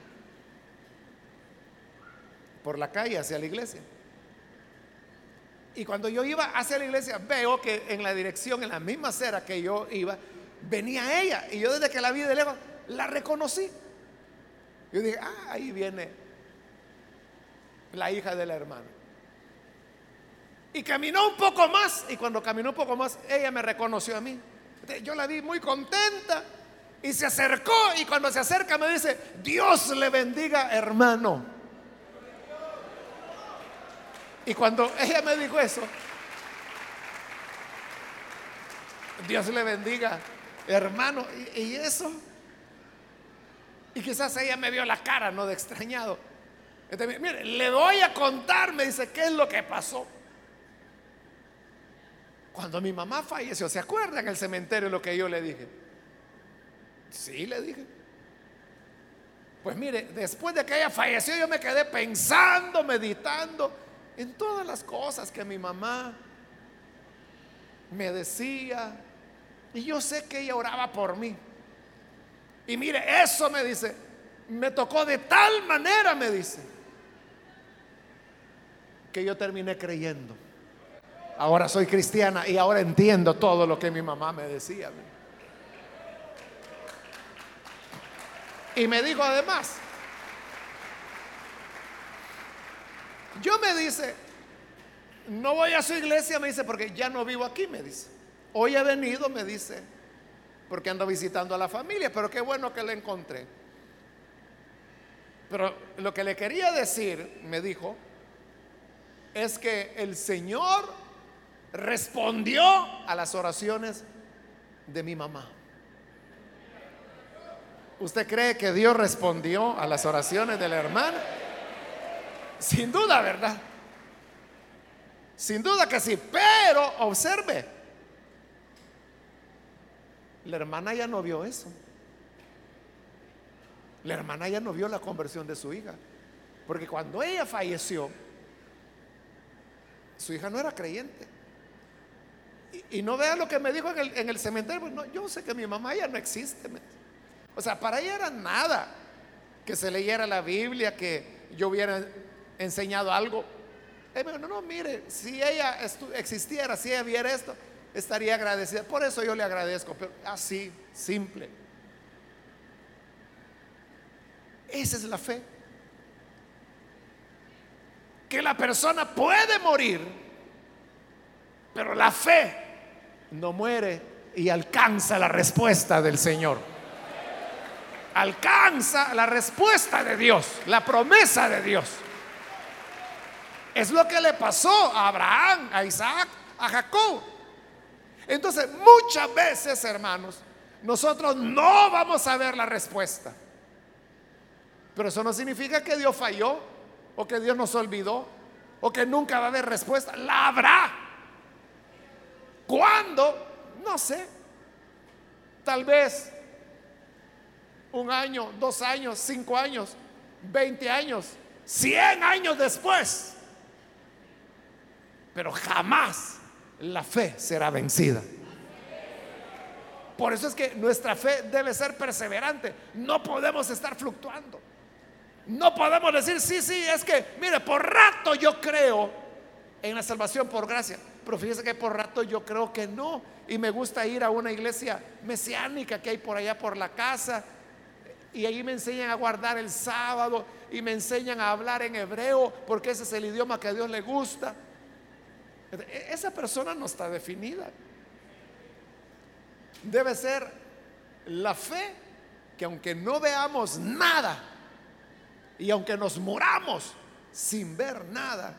por la calle hacia la iglesia. Y cuando yo iba hacia la iglesia, veo que en la dirección, en la misma acera que yo iba, venía ella. Y yo desde que la vi de lejos, la reconocí. Yo dije, ah, ahí viene la hija de la hermana. Y caminó un poco más. Y cuando caminó un poco más, ella me reconoció a mí. Yo la vi muy contenta. Y se acercó. Y cuando se acerca me dice, Dios le bendiga, hermano. Y cuando ella me dijo eso, Dios le bendiga, hermano. Y, eso. Y quizás ella me vio la cara, no de extrañado. mire, le voy a contar, me dice, ¿qué es lo que pasó? Cuando mi mamá falleció, ¿se acuerdan el cementerio lo que yo le dije? Sí, le dije. Pues mire, después de que ella falleció, yo me quedé pensando, meditando en todas las cosas que mi mamá me decía. Y yo sé que ella oraba por mí. Y mire, eso me dice, me tocó de tal manera, me dice, que yo terminé creyendo. Ahora soy cristiana y ahora entiendo todo lo que mi mamá me decía. Y me dijo además, yo me dice, no voy a su iglesia, me dice, porque ya no vivo aquí, me dice. Hoy he venido, me dice, porque ando visitando a la familia, pero qué bueno que la encontré. Pero lo que le quería decir, me dijo, es que el Señor respondió a las oraciones de mi mamá. ¿Usted cree que Dios respondió a las oraciones de la hermana? Sin duda, ¿verdad? Sin duda que sí, pero observe, la hermana ya no vio eso. La hermana ya no vio la conversión de su hija. Porque cuando ella falleció, su hija no era creyente. Y, no vea lo que me dijo en el, cementerio. Pues no, yo sé que mi mamá ya no existe. O sea, para ella era nada que se leyera la Biblia, que yo hubiera enseñado algo. no, no, mire, si ella existiera, si ella viera esto, estaría agradecida. Por eso yo le agradezco, pero así, simple. Esa es la fe. Que la persona puede morir pero la fe no muere y alcanza la respuesta del Señor. Alcanza la respuesta de Dios, la promesa de Dios. Es lo que le pasó a Abraham, a Isaac, a Jacob. Entonces, muchas veces, hermanos, nosotros no vamos a ver la respuesta. Pero eso no significa que Dios falló o que Dios nos olvidó o que nunca va a haber respuesta. La habrá. ¿Cuándo? No sé. Tal vez un año, dos años, cinco años, veinte años, cien años después. Pero jamás la fe será vencida. Por eso es que nuestra fe debe ser perseverante. No podemos estar fluctuando. No podemos decir, sí, sí, es que, mire, por rato yo creo en la salvación por gracia. Pero fíjese que por rato yo creo que no. Y me gusta ir a una iglesia mesiánica que hay por allá por la casa. Y ahí me enseñan a guardar el sábado y me enseñan a hablar en hebreo porque ese es el idioma que a Dios le gusta. E-, esa persona no está definida. Debe ser la fe que aunque no veamos nada, y aunque nos moramos sin ver nada,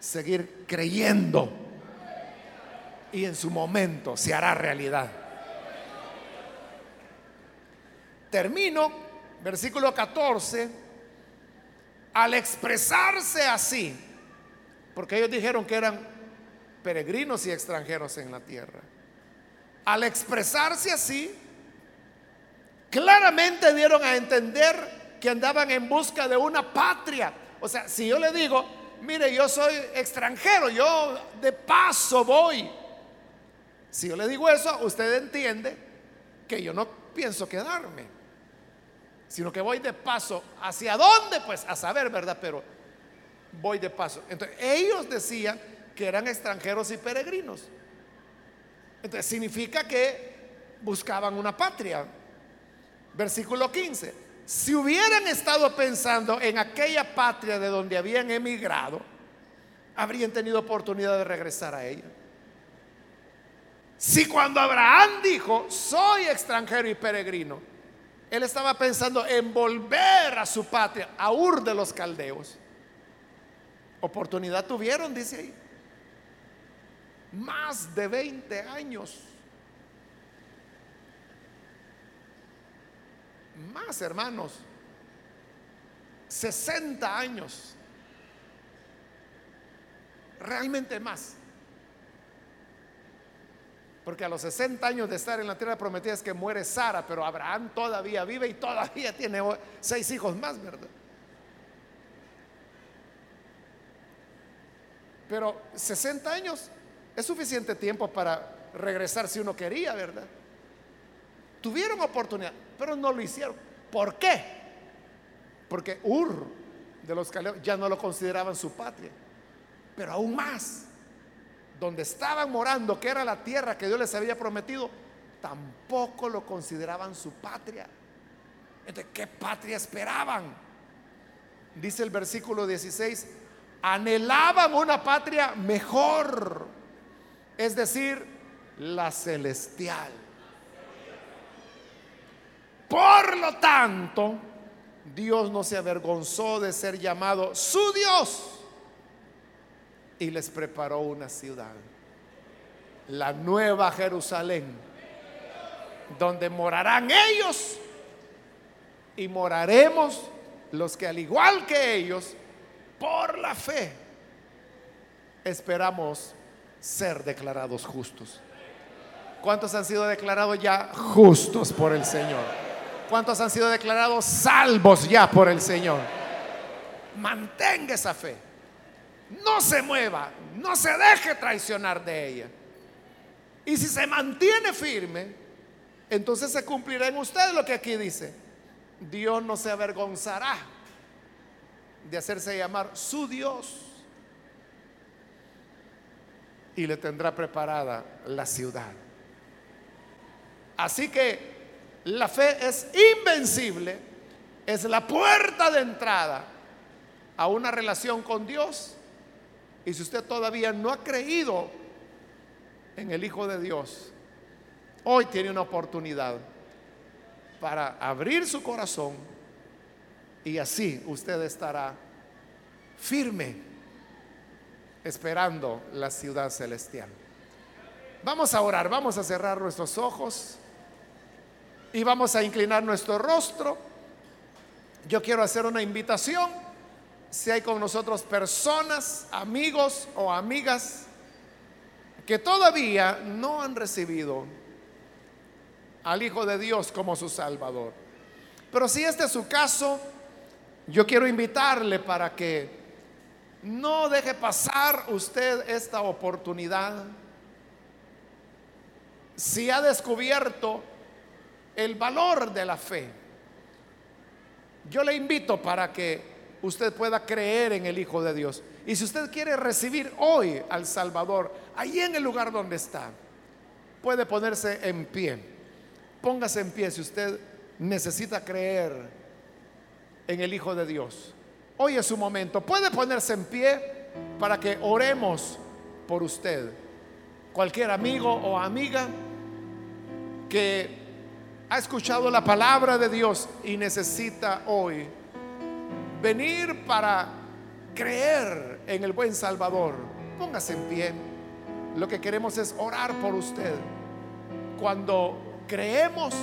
seguir creyendo. Y en su momento se hará realidad. Termino, versículo 14, al expresarse así, porque ellos dijeron que eran peregrinos y extranjeros en la tierra. Al expresarse así, claramente dieron a entender que andaban en busca de una patria. O sea, si yo le digo, mire, yo soy extranjero, yo de paso voy. Si yo le digo eso, usted entiende que yo no pienso quedarme, sino que voy de paso. ¿Hacia dónde? Pues a saber, ¿verdad? Pero voy de paso. Entonces, ellos decían que eran extranjeros y peregrinos. Entonces, significa que buscaban una patria. Versículo 15 si hubieran estado pensando en aquella patria de donde habían emigrado, habrían tenido oportunidad de regresar a ella. Si cuando Abraham dijo, soy extranjero y peregrino, él estaba pensando en volver a su patria, a Ur de los Caldeos. Oportunidad tuvieron, dice ahí. Más de 20 años Más, hermanos. 60 años. Realmente más. Porque a los 60 años de estar en la tierra prometida es que muere Sara, pero Abraham todavía vive y todavía tiene seis hijos más, ¿verdad? Pero 60 años es suficiente tiempo para regresar si uno quería, ¿verdad? Tuvieron oportunidad, pero no lo hicieron. ¿Por qué? Porque Ur de los Caleos ya no lo consideraban su patria. Pero aún más, donde estaban morando, que era la tierra que Dios les había prometido, tampoco lo consideraban su patria. Entonces, ¿qué patria esperaban? Dice el versículo 16, anhelaban una patria mejor, es decir, la celestial. Por lo tanto, Dios no se avergonzó de ser llamado su Dios y les preparó una ciudad, la nueva Jerusalén, donde morarán ellos y moraremos los que al igual que ellos, por la fe, esperamos ser declarados justos. ¿Cuántos han sido declarados ya justos por el Señor? ¿Cuántos han sido declarados salvos ya por el Señor? Mantenga esa fe. No se mueva, no se deje traicionar de ella. Y si se mantiene firme, entonces se cumplirá en usted lo que aquí dice. Dios no se avergonzará de hacerse llamar su Dios y le tendrá preparada la ciudad. Así que la fe es invencible, es la puerta de entrada a una relación con Dios. Y si usted todavía no ha creído en el Hijo de Dios, hoy tiene una oportunidad para abrir su corazón y así usted estará firme esperando la ciudad celestial. Vamos a orar, vamos a cerrar nuestros ojos y vamos a inclinar nuestro rostro. Yo quiero hacer una invitación. Si hay con nosotros personas, amigos o amigas que todavía no han recibido al Hijo de Dios como su Salvador. Pero si este es su caso, yo quiero invitarle para que no deje pasar usted esta oportunidad. Si ha descubierto el valor de la fe, yo le invito para que usted pueda creer en el Hijo de Dios. Y si usted quiere recibir hoy al Salvador, ahí en el lugar donde está, puede ponerse en pie. Póngase en pie si usted necesita creer en el Hijo de Dios. Hoy es su momento. Puede ponerse en pie para que oremos por usted. Cualquier amigo o amiga que ha escuchado la palabra de Dios y necesita hoy venir para creer en el buen Salvador, póngase en pie. Lo que queremos es orar por usted. Cuando creemos,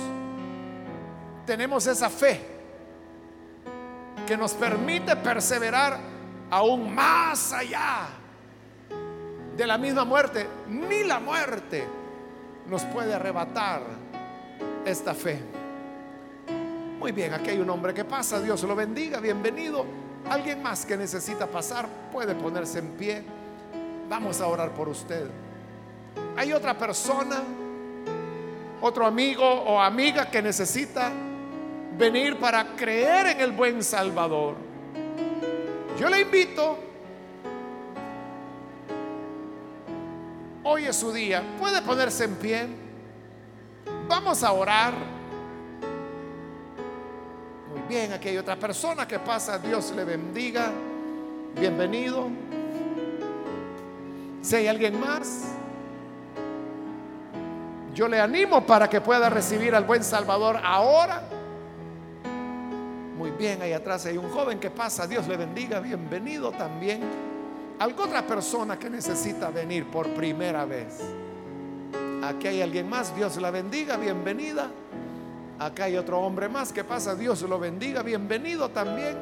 tenemos esa fe que nos permite perseverar aún más allá de la misma muerte. Ni la muerte nos puede arrebatar esta fe. Muy bien, aquí hay un hombre que pasa, Dios lo bendiga, bienvenido. Alguien más que necesita pasar puede ponerse en pie. Vamos a orar por usted. Hay otra persona, otro amigo o amiga que necesita venir para creer en el buen Salvador. Yo le invito. Hoy es su día. Puede ponerse en pie. Vamos a orar. Muy bien, aquí hay otra persona que pasa. Dios le bendiga. Bienvenido. Si hay alguien más, yo le animo para que pueda recibir al buen Salvador ahora. Muy bien, ahí atrás hay un joven que pasa. Dios le bendiga. Bienvenido también. Alguna otra persona que necesita venir por primera vez. Aquí hay alguien más, Dios la bendiga, bienvenida. Acá hay otro hombre más que pasa, Dios lo bendiga, bienvenido también.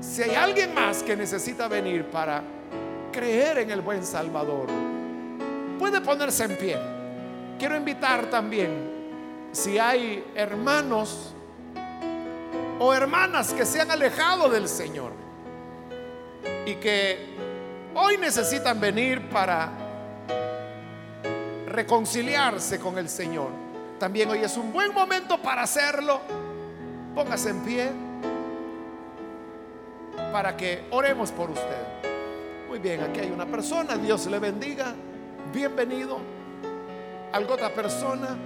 Si hay alguien más que necesita venir para creer en el buen Salvador, puede ponerse en pie. Quiero invitar también, si hay hermanos o hermanas que se han alejado del Señor y que hoy necesitan venir para reconciliarse con el Señor. También hoy es un buen momento para hacerlo. Póngase en pie para que oremos por usted. Muy bien, aquí hay una persona, Dios le bendiga. Bienvenido. Algo otra persona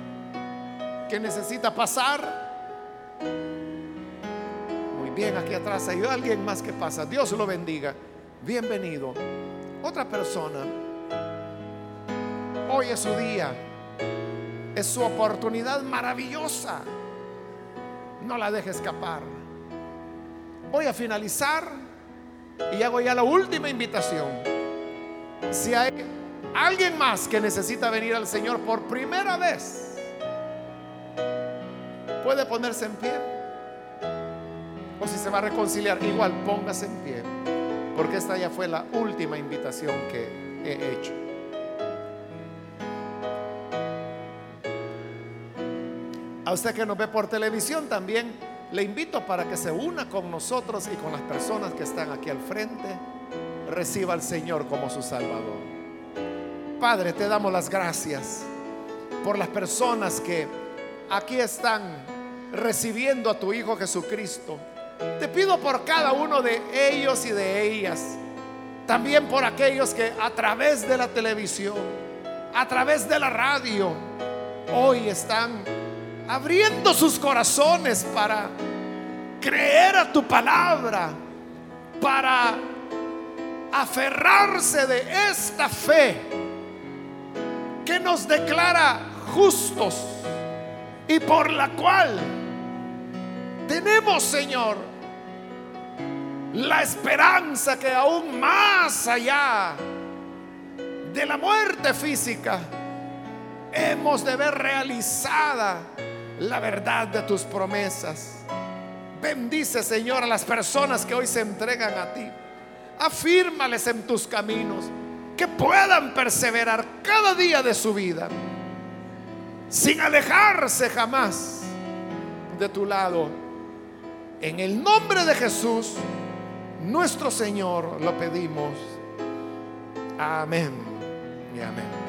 que necesita pasar. Aquí atrás hay alguien más que pasa. Dios lo bendiga. Bienvenido. Otra persona Hoy es su día. Es su oportunidad maravillosa. No la deje escapar. Voy a finalizar y hago ya la última invitación. Si hay alguien más que necesita venir al Señor por primera vez, puede ponerse en pie. O si se va a reconciliar, igual póngase en pie. Porque esta ya fue la última invitación que he hecho. A usted que nos ve por televisión también le invito para que se una con nosotros y con las personas que están aquí al frente. Reciba al Señor como su Salvador. Padre, te damos las gracias por las personas que aquí están recibiendo a tu Hijo Jesucristo. Te pido por cada uno de ellos y de ellas. También por aquellos que a través de la televisión, a través de la radio, hoy están abriendo sus corazones para creer a tu palabra, para aferrarse de esta fe que nos declara justos y por la cual tenemos, Señor, la esperanza que aún más allá de la muerte física hemos de ver realizada la verdad de tus promesas. Bendice, Señor, a las personas que hoy se entregan a ti. Afírmales en tus caminos, que puedan perseverar cada día de su vida, sin alejarse jamás de tu lado. En el nombre de Jesús, nuestro Señor, lo pedimos. Amén y amén.